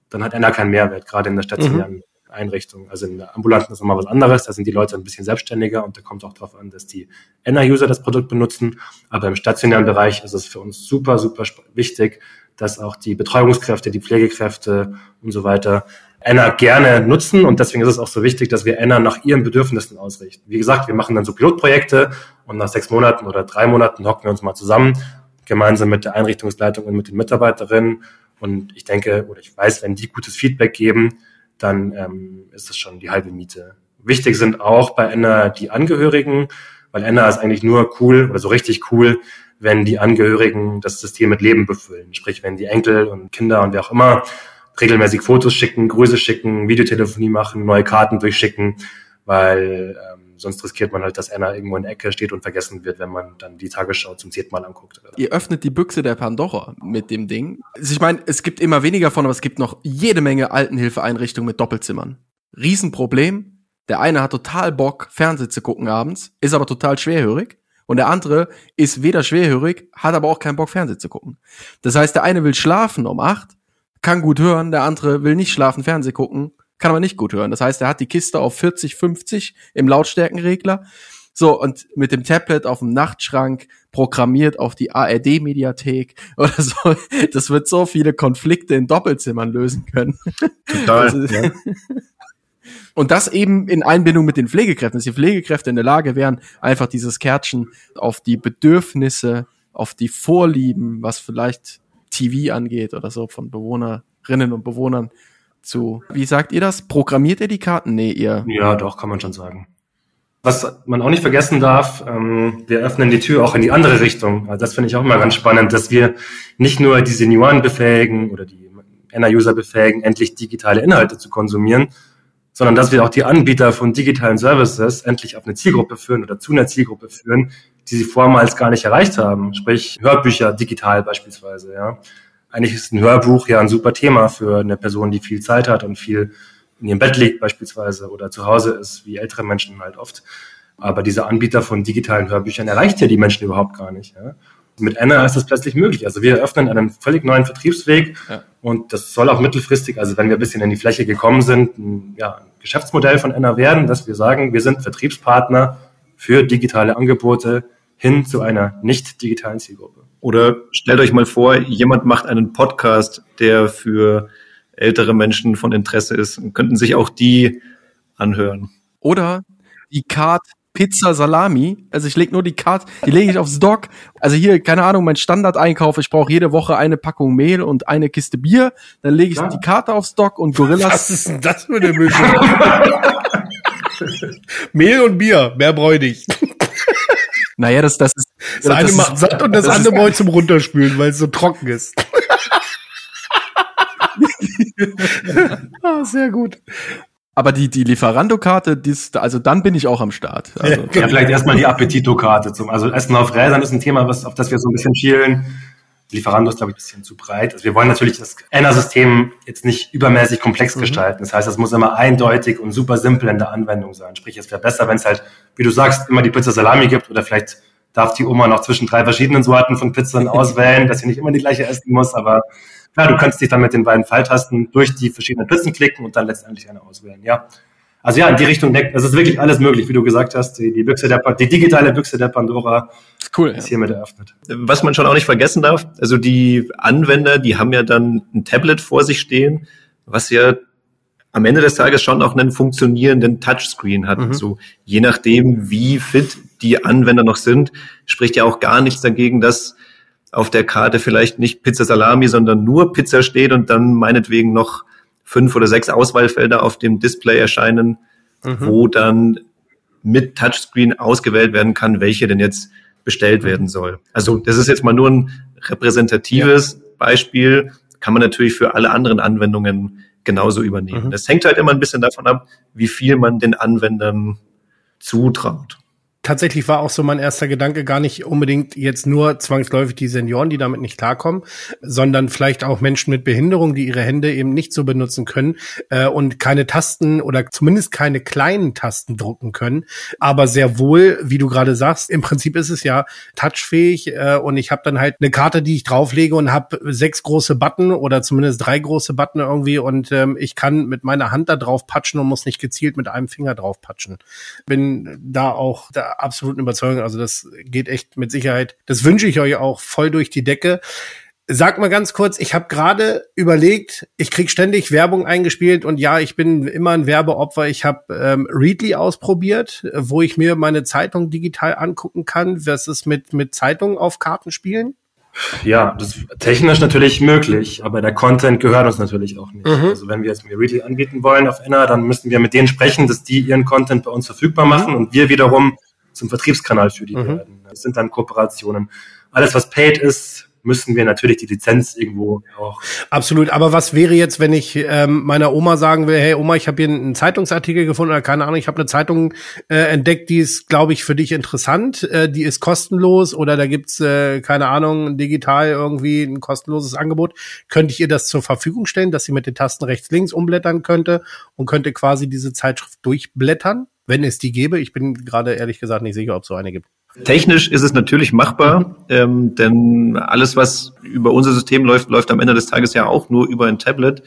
dann hat Anna keinen Mehrwert, gerade in der stationären mhm. Einrichtung. Also in der ambulanten ist nochmal was anderes, da sind die Leute ein bisschen selbstständiger und da kommt auch darauf an, dass die End-User das Produkt benutzen. Aber im stationären Bereich ist es für uns super, super wichtig, dass auch die Betreuungskräfte, die Pflegekräfte und so weiter Enna gerne nutzen und deswegen ist es auch so wichtig, dass wir Enna nach ihren Bedürfnissen ausrichten. Wie gesagt, wir machen dann so Pilotprojekte und nach sechs Monaten oder drei Monaten hocken wir uns mal zusammen, gemeinsam mit der Einrichtungsleitung und mit den Mitarbeiterinnen und ich denke oder ich weiß, wenn die gutes Feedback geben, dann ähm, ist das schon die halbe Miete. Wichtig sind auch bei Enna die Angehörigen, weil Enna ist eigentlich nur cool oder so richtig cool, wenn die Angehörigen das System mit Leben befüllen. Sprich, wenn die Enkel und Kinder und wer auch immer regelmäßig Fotos schicken, Grüße schicken, Videotelefonie machen, neue Karten durchschicken, weil ähm, sonst riskiert man halt, dass einer irgendwo in der Ecke steht und vergessen wird, wenn man dann die Tagesschau zum zehnten Mal anguckt. Ihr öffnet die Büchse der Pandora mit dem Ding. Also ich meine, es gibt immer weniger von, aber es gibt noch jede Menge Altenhilfeeinrichtungen mit Doppelzimmern. Riesenproblem. Der eine hat total Bock, Fernseh zu gucken abends, ist aber total schwerhörig. Und der andere ist weder schwerhörig, hat aber auch keinen Bock, Fernseh zu gucken. Das heißt, der eine will schlafen um acht, kann gut hören, der andere will nicht schlafen, Fernseh gucken, kann aber nicht gut hören. Das heißt, er hat die Kiste auf 40, 50 im Lautstärkenregler. So, und mit dem Tablet auf dem Nachtschrank programmiert auf die ARD-Mediathek oder so. Das wird so viele Konflikte in Doppelzimmern lösen können. Total. Das ja. Und das eben in Einbindung mit den Pflegekräften, dass die Pflegekräfte in der Lage wären, einfach dieses Kärtchen auf die Bedürfnisse, auf die Vorlieben, was vielleicht TV angeht oder so von Bewohnerinnen und Bewohnern zu. Wie sagt ihr das? Programmiert ihr die Karten? Nee, ihr. Ja, doch, kann man schon sagen. Was man auch nicht vergessen darf, ähm, wir öffnen die Tür auch in die andere Richtung. Also das finde ich auch immer ganz spannend, dass wir nicht nur die Senioren befähigen oder die End-User befähigen, endlich digitale Inhalte zu konsumieren, sondern dass wir auch die Anbieter von digitalen Services endlich auf eine Zielgruppe führen oder zu einer Zielgruppe führen, die sie vormals gar nicht erreicht haben. Sprich Hörbücher digital beispielsweise. Ja. Eigentlich ist ein Hörbuch ja ein super Thema für eine Person, die viel Zeit hat und viel in ihrem Bett liegt beispielsweise oder zu Hause ist, wie ältere Menschen halt oft. Aber dieser Anbieter von digitalen Hörbüchern erreicht ja die Menschen überhaupt gar nicht. Ja. Mit Anna ist das plötzlich möglich. Also wir eröffnen einen völlig neuen Vertriebsweg ja. und das soll auch mittelfristig, also wenn wir ein bisschen in die Fläche gekommen sind, ein, ja, ein Geschäftsmodell von Anna werden, dass wir sagen, wir sind Vertriebspartner für digitale Angebote hin zu einer nicht digitalen Zielgruppe. Oder stellt euch mal vor, jemand macht einen Podcast, der für ältere Menschen von Interesse ist und könnten sich auch die anhören. Oder die Card Pizza Salami. Also ich lege nur die Karte, die lege ich aufs Dock. Also hier, keine Ahnung, mein Standardeinkauf, ich brauche jede Woche eine Packung Mehl und eine Kiste Bier. Dann lege ich ja. die Karte aufs Dock und Gorillas. Was ist denn das für eine Mischung? Mehl und Bier, mehr bräuchte ich. Naja, das, das ist. Das, das eine macht satt und das, das andere ich zum Runterspülen, weil es so trocken ist. ah, sehr gut. Aber die, die Lieferando-Karte, also dann bin ich auch am Start. Also, ja, vielleicht erstmal die Appetito-Karte zum, also Essen auf Rädern ist ein Thema, was, auf das wir so ein bisschen schielen. Lieferando ist, glaube ich, ein bisschen zu breit. Also wir wollen natürlich das Enner-System jetzt nicht übermäßig komplex mhm. gestalten. Das heißt, es muss immer eindeutig und super simpel in der Anwendung sein. Sprich, es wäre besser, wenn es halt, wie du sagst, immer die Pizza Salami gibt oder vielleicht darf die Oma noch zwischen drei verschiedenen Sorten von Pizzen auswählen, dass sie nicht immer die gleiche essen muss, aber Klar, du kannst dich dann mit den beiden Pfeiltasten durch die verschiedenen Pizzen klicken und dann letztendlich eine auswählen, ja. Also ja, in die Richtung deckt, es ist wirklich alles möglich, wie du gesagt hast, die, die Büchse der, die digitale Büchse der Pandora cool, ist ja. hiermit eröffnet. Was man schon auch nicht vergessen darf, also die Anwender, die haben ja dann ein Tablet vor sich stehen, was ja am Ende des Tages schon auch einen funktionierenden Touchscreen hat. Mhm. Also je nachdem, wie fit die Anwender noch sind, spricht ja auch gar nichts dagegen, dass auf der Karte vielleicht nicht Pizza Salami, sondern nur Pizza steht und dann meinetwegen noch fünf oder sechs Auswahlfelder auf dem Display erscheinen, mhm. wo dann mit Touchscreen ausgewählt werden kann, welche denn jetzt bestellt werden soll. Also das ist jetzt mal nur ein repräsentatives ja. Beispiel, kann man natürlich für alle anderen Anwendungen genauso übernehmen. Mhm. Das hängt halt immer ein bisschen davon ab, wie viel man den Anwendern zutraut tatsächlich war auch so mein erster Gedanke gar nicht unbedingt jetzt nur zwangsläufig die Senioren, die damit nicht klarkommen, sondern vielleicht auch Menschen mit Behinderung, die ihre Hände eben nicht so benutzen können äh, und keine Tasten oder zumindest keine kleinen Tasten drucken können, aber sehr wohl, wie du gerade sagst, im Prinzip ist es ja touchfähig äh, und ich habe dann halt eine Karte, die ich drauflege und habe sechs große Button oder zumindest drei große Button irgendwie und ähm, ich kann mit meiner Hand da drauf patschen und muss nicht gezielt mit einem Finger drauf patschen. Bin da auch da absoluten Überzeugung. Also das geht echt mit Sicherheit. Das wünsche ich euch auch voll durch die Decke. Sag mal ganz kurz, ich habe gerade überlegt, ich krieg ständig Werbung eingespielt und ja, ich bin immer ein Werbeopfer. Ich habe ähm, Readly ausprobiert, wo ich mir meine Zeitung digital angucken kann. Was ist mit mit Zeitungen auf Karten spielen? Ja, das ist technisch natürlich möglich, aber der Content gehört uns natürlich auch nicht. Mhm. Also wenn wir jetzt mir Readly anbieten wollen auf Enna, dann müssen wir mit denen sprechen, dass die ihren Content bei uns verfügbar machen mhm. und wir wiederum zum Vertriebskanal für die mhm. werden. Das sind dann Kooperationen. Alles, was paid ist, müssen wir natürlich die Lizenz irgendwo auch. Absolut. Aber was wäre jetzt, wenn ich ähm, meiner Oma sagen will, hey Oma, ich habe hier einen Zeitungsartikel gefunden oder keine Ahnung, ich habe eine Zeitung äh, entdeckt, die ist, glaube ich, für dich interessant, äh, die ist kostenlos oder da gibt's äh, keine Ahnung digital irgendwie ein kostenloses Angebot. Könnte ich ihr das zur Verfügung stellen, dass sie mit den Tasten rechts links umblättern könnte und könnte quasi diese Zeitschrift durchblättern? Wenn es die gäbe. Ich bin gerade ehrlich gesagt nicht sicher, ob es so eine gibt. Technisch ist es natürlich machbar, ähm, denn alles, was über unser System läuft, läuft am Ende des Tages ja auch nur über ein Tablet.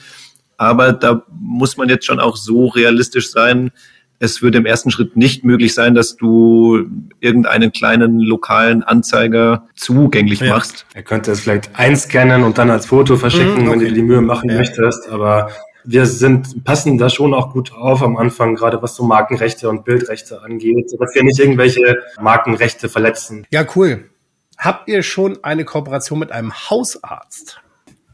Aber da muss man jetzt schon auch so realistisch sein. Es würde im ersten Schritt nicht möglich sein, dass du irgendeinen kleinen lokalen Anzeiger zugänglich ja. machst. Er könnte es vielleicht einscannen und dann als Foto verschicken, mhm, okay. wenn du dir die Mühe machen ja. möchtest. Aber wir sind, passen da schon auch gut auf am Anfang, gerade was so Markenrechte und Bildrechte angeht, dass wir nicht irgendwelche Markenrechte verletzen. Ja, cool. Habt ihr schon eine Kooperation mit einem Hausarzt?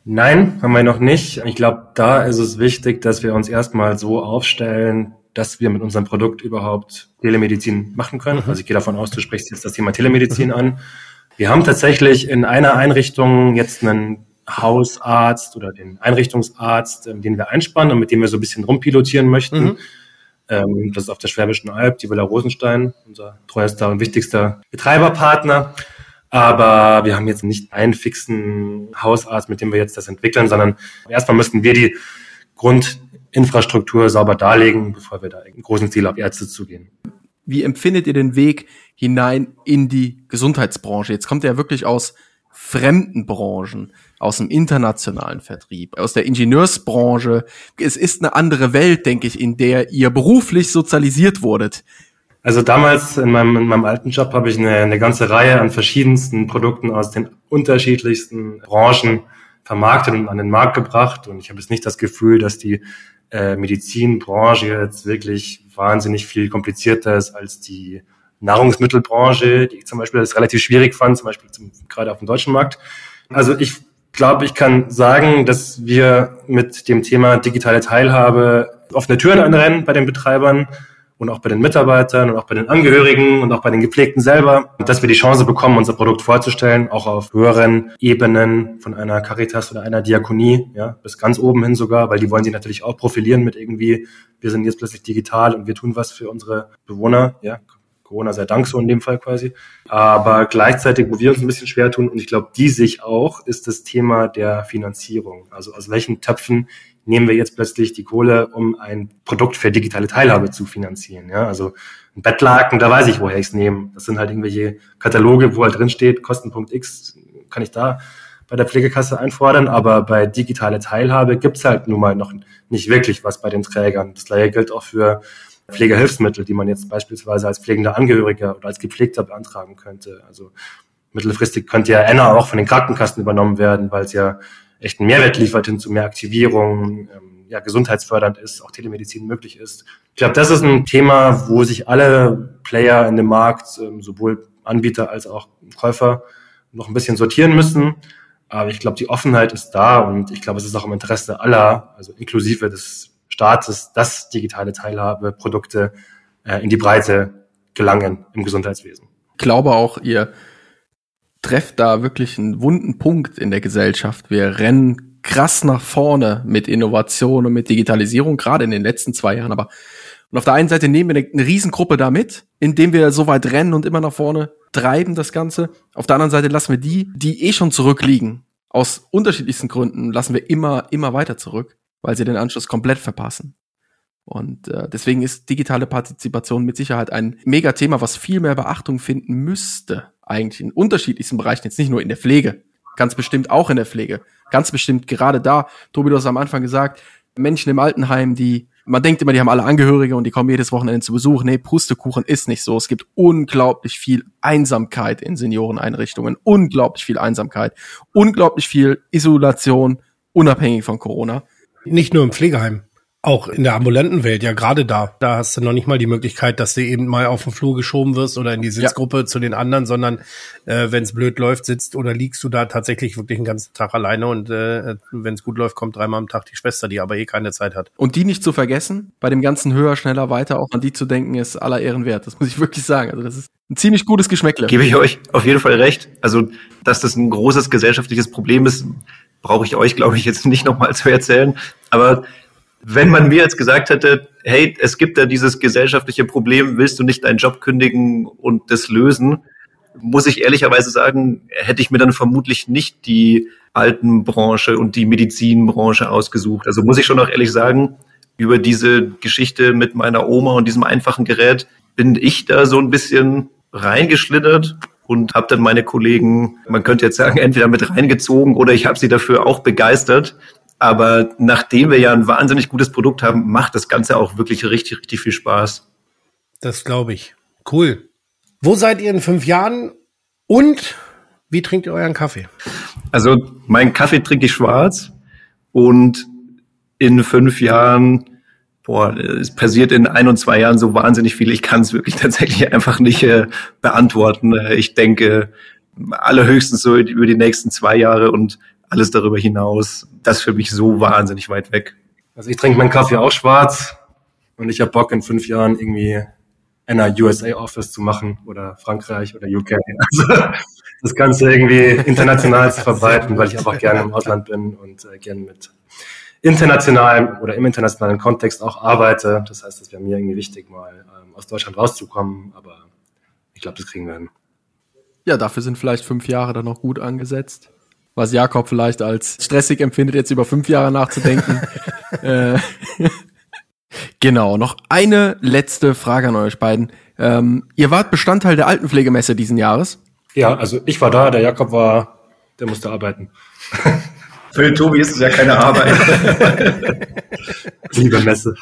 Nein, haben wir noch nicht. Ich glaube, da ist es wichtig, dass wir uns erstmal so aufstellen, dass wir mit unserem Produkt überhaupt Telemedizin machen können. Mhm. Also ich gehe davon aus, du sprichst jetzt das Thema Telemedizin an. Wir haben tatsächlich in einer Einrichtung jetzt einen Hausarzt oder den Einrichtungsarzt, ähm, den wir einspannen und mit dem wir so ein bisschen rumpilotieren möchten. Mhm. Ähm, das ist auf der Schwäbischen Alb, die Villa Rosenstein, unser treuester und wichtigster Betreiberpartner. Aber wir haben jetzt nicht einen fixen Hausarzt, mit dem wir jetzt das entwickeln, sondern erstmal müssten wir die Grundinfrastruktur sauber darlegen, bevor wir da einen großen Ziel auf Ärzte zugehen. Wie empfindet ihr den Weg hinein in die Gesundheitsbranche? Jetzt kommt er ja wirklich aus fremden Branchen, aus dem internationalen Vertrieb, aus der Ingenieursbranche. Es ist eine andere Welt, denke ich, in der ihr beruflich sozialisiert wurdet. Also damals in meinem, in meinem alten Job habe ich eine, eine ganze Reihe an verschiedensten Produkten aus den unterschiedlichsten Branchen vermarktet und an den Markt gebracht. Und ich habe jetzt nicht das Gefühl, dass die äh, Medizinbranche jetzt wirklich wahnsinnig viel komplizierter ist als die Nahrungsmittelbranche, die ich zum Beispiel das relativ schwierig fand, zum Beispiel zum, gerade auf dem deutschen Markt. Also ich glaube, ich kann sagen, dass wir mit dem Thema digitale Teilhabe offene Türen anrennen bei den Betreibern und auch bei den Mitarbeitern und auch bei den Angehörigen und auch bei den Gepflegten selber, dass wir die Chance bekommen, unser Produkt vorzustellen, auch auf höheren Ebenen von einer Caritas oder einer Diakonie, ja, bis ganz oben hin sogar, weil die wollen sich natürlich auch profilieren mit irgendwie, wir sind jetzt plötzlich digital und wir tun was für unsere Bewohner, ja, Corona sei Dank so in dem Fall quasi. Aber gleichzeitig, wo wir uns ein bisschen schwer tun, und ich glaube, die sich auch, ist das Thema der Finanzierung. Also aus welchen Töpfen nehmen wir jetzt plötzlich die Kohle, um ein Produkt für digitale Teilhabe zu finanzieren. Ja, also ein Bettlaken, da weiß ich, woher ich es nehme. Das sind halt irgendwelche Kataloge, wo halt drin steht, Kostenpunkt X kann ich da bei der Pflegekasse einfordern, aber bei digitale Teilhabe gibt's halt nun mal noch nicht wirklich was bei den Trägern. Das gleiche gilt auch für Pflegehilfsmittel, die man jetzt beispielsweise als pflegender Angehöriger oder als Gepflegter beantragen könnte. Also mittelfristig könnte ja Enna auch von den Krankenkassen übernommen werden, weil es ja echt einen Mehrwert liefert hin zu mehr Aktivierung, ähm, ja, gesundheitsfördernd ist, auch Telemedizin möglich ist. Ich glaube, das ist ein Thema, wo sich alle Player in dem Markt, ähm, sowohl Anbieter als auch Käufer, noch ein bisschen sortieren müssen. Aber ich glaube, die Offenheit ist da und ich glaube, es ist auch im Interesse aller, also inklusive des Staates, dass digitale Teilhabeprodukte äh, in die Breite gelangen im Gesundheitswesen. Ich glaube auch, ihr trefft da wirklich einen wunden Punkt in der Gesellschaft. Wir rennen krass nach vorne mit Innovation und mit Digitalisierung, gerade in den letzten zwei Jahren. Aber und auf der einen Seite nehmen wir eine, eine Riesengruppe da mit, indem wir so weit rennen und immer nach vorne treiben das Ganze. Auf der anderen Seite lassen wir die, die eh schon zurückliegen, aus unterschiedlichsten Gründen, lassen wir immer, immer weiter zurück, weil sie den Anschluss komplett verpassen. Und äh, deswegen ist digitale Partizipation mit Sicherheit ein Megathema, was viel mehr Beachtung finden müsste, eigentlich in unterschiedlichsten Bereichen, jetzt nicht nur in der Pflege, ganz bestimmt auch in der Pflege, ganz bestimmt gerade da. Tobi, du hast am Anfang gesagt, Menschen im Altenheim, die, man denkt immer, die haben alle Angehörige und die kommen jedes Wochenende zu Besuch. Nee, Pustekuchen ist nicht so. Es gibt unglaublich viel Einsamkeit in Senioreneinrichtungen, unglaublich viel Einsamkeit, unglaublich viel Isolation, unabhängig von Corona. Nicht nur im Pflegeheim. Auch in der ambulanten Welt, ja gerade da. Da hast du noch nicht mal die Möglichkeit, dass du eben mal auf den Flur geschoben wirst oder in die Sitzgruppe ja. zu den anderen, sondern äh, wenn es blöd läuft, sitzt oder liegst du da tatsächlich wirklich den ganzen Tag alleine und äh, wenn es gut läuft, kommt dreimal am Tag die Schwester, die aber eh keine Zeit hat. Und die nicht zu vergessen, bei dem ganzen höher, schneller, weiter auch an die zu denken, ist aller Ehren wert. Das muss ich wirklich sagen. Also das ist ein ziemlich gutes Geschmäckle. Gebe ich euch auf jeden Fall recht. Also, dass das ein großes gesellschaftliches Problem ist, brauche ich euch, glaube ich, jetzt nicht nochmal zu erzählen. Aber wenn man mir jetzt gesagt hätte, hey, es gibt da dieses gesellschaftliche Problem, willst du nicht deinen Job kündigen und das lösen, muss ich ehrlicherweise sagen, hätte ich mir dann vermutlich nicht die Altenbranche und die Medizinbranche ausgesucht. Also muss ich schon auch ehrlich sagen, über diese Geschichte mit meiner Oma und diesem einfachen Gerät bin ich da so ein bisschen reingeschlittert und habe dann meine Kollegen, man könnte jetzt sagen, entweder mit reingezogen oder ich habe sie dafür auch begeistert. Aber nachdem wir ja ein wahnsinnig gutes Produkt haben, macht das Ganze auch wirklich richtig, richtig viel Spaß. Das glaube ich. Cool. Wo seid ihr in fünf Jahren und wie trinkt ihr euren Kaffee? Also mein Kaffee trinke ich schwarz und in fünf Jahren, boah, es passiert in ein und zwei Jahren so wahnsinnig viel. Ich kann es wirklich tatsächlich einfach nicht äh, beantworten. Ich denke allerhöchstens so über die nächsten zwei Jahre und alles darüber hinaus, das für mich so wahnsinnig weit weg. Also ich trinke meinen Kaffee auch schwarz und ich habe Bock in fünf Jahren irgendwie einer USA Office zu machen oder Frankreich oder UK. Also das Ganze irgendwie international zu verbreiten, weil ich einfach gerne im Ausland bin und äh, gerne mit international oder im internationalen Kontext auch arbeite. Das heißt, es wäre mir irgendwie wichtig, mal ähm, aus Deutschland rauszukommen, aber ich glaube, das kriegen wir hin. Ja, dafür sind vielleicht fünf Jahre dann noch gut angesetzt. Was Jakob vielleicht als stressig empfindet, jetzt über fünf Jahre nachzudenken. äh, genau, noch eine letzte Frage an euch beiden. Ähm, ihr wart Bestandteil der Altenpflegemesse diesen Jahres. Ja, also ich war da, der Jakob war, der musste arbeiten. Für den Tobi ist es ja keine Arbeit. Liebe Messe.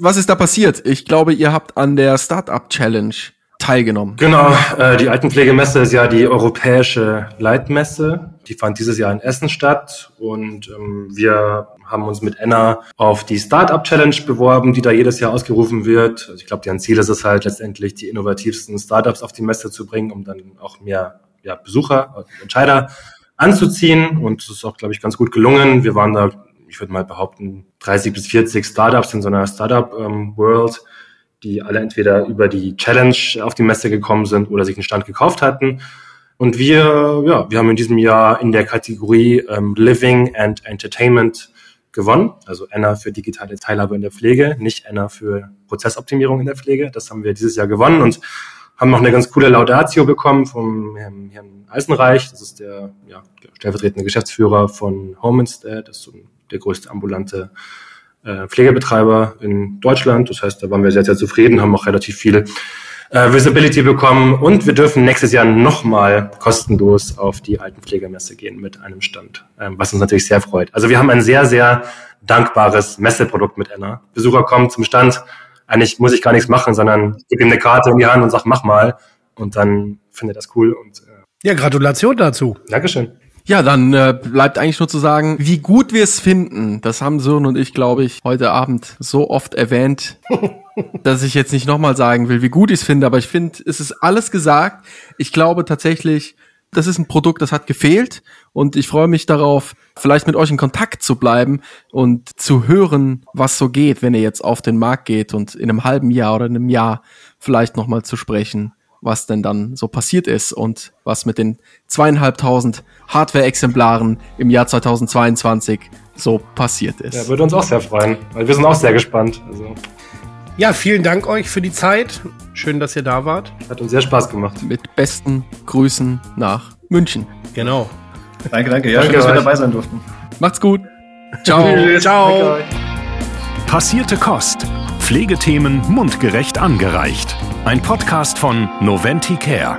Was ist da passiert? Ich glaube, ihr habt an der Startup Challenge teilgenommen. Genau, äh, die Altenpflegemesse ist ja die europäische Leitmesse. Die fand dieses Jahr in Essen statt und ähm, wir haben uns mit Enna auf die Startup Challenge beworben, die da jedes Jahr ausgerufen wird. Also ich glaube, deren Ziel ist es halt letztendlich, die innovativsten Startups auf die Messe zu bringen, um dann auch mehr ja, Besucher, Entscheider anzuziehen. Und das ist auch, glaube ich, ganz gut gelungen. Wir waren da, ich würde mal behaupten, 30 bis 40 Startups in so einer Startup-World. Ähm, die alle entweder über die Challenge auf die Messe gekommen sind oder sich einen Stand gekauft hatten. Und wir, ja, wir haben in diesem Jahr in der Kategorie ähm, Living and Entertainment gewonnen. Also Anna für digitale Teilhabe in der Pflege, nicht Anna für Prozessoptimierung in der Pflege. Das haben wir dieses Jahr gewonnen und haben noch eine ganz coole Laudatio bekommen vom Herrn, Herrn Eisenreich. Das ist der ja, stellvertretende Geschäftsführer von Home Instead. Das ist so der größte ambulante äh, Pflegebetreiber in Deutschland. Das heißt, da waren wir sehr, sehr zufrieden, haben auch relativ viel äh, Visibility bekommen und wir dürfen nächstes Jahr nochmal kostenlos auf die Altenpflegemesse gehen mit einem Stand, ähm, was uns natürlich sehr freut. Also wir haben ein sehr, sehr dankbares Messeprodukt mit Enna. Besucher kommen zum Stand, eigentlich muss ich gar nichts machen, sondern ich gebe ihm eine Karte in die Hand und sag, mach mal und dann findet das cool und äh, ja, Gratulation dazu. Dankeschön. Ja, dann äh, bleibt eigentlich nur zu sagen, wie gut wir es finden. Das haben Sören und ich, glaube ich, heute Abend so oft erwähnt, dass ich jetzt nicht nochmal sagen will, wie gut ich es finde. Aber ich finde, es ist alles gesagt. Ich glaube tatsächlich, das ist ein Produkt, das hat gefehlt. Und ich freue mich darauf, vielleicht mit euch in Kontakt zu bleiben und zu hören, was so geht, wenn ihr jetzt auf den Markt geht und in einem halben Jahr oder in einem Jahr vielleicht nochmal zu sprechen was denn dann so passiert ist und was mit den zweieinhalbtausend Hardware-Exemplaren im Jahr 2022 so passiert ist. Ja, würde uns auch sehr freuen, weil wir sind auch sehr gespannt. Also. Ja, vielen Dank euch für die Zeit. Schön, dass ihr da wart. Hat uns sehr Spaß gemacht. Mit besten Grüßen nach München. Genau. Danke, danke. Ja, danke schön, dass wir dabei sein durften. Macht's gut. Ciao. Ciao. Passierte Kost. Pflegethemen mundgerecht angereicht. Ein Podcast von Noventi Care.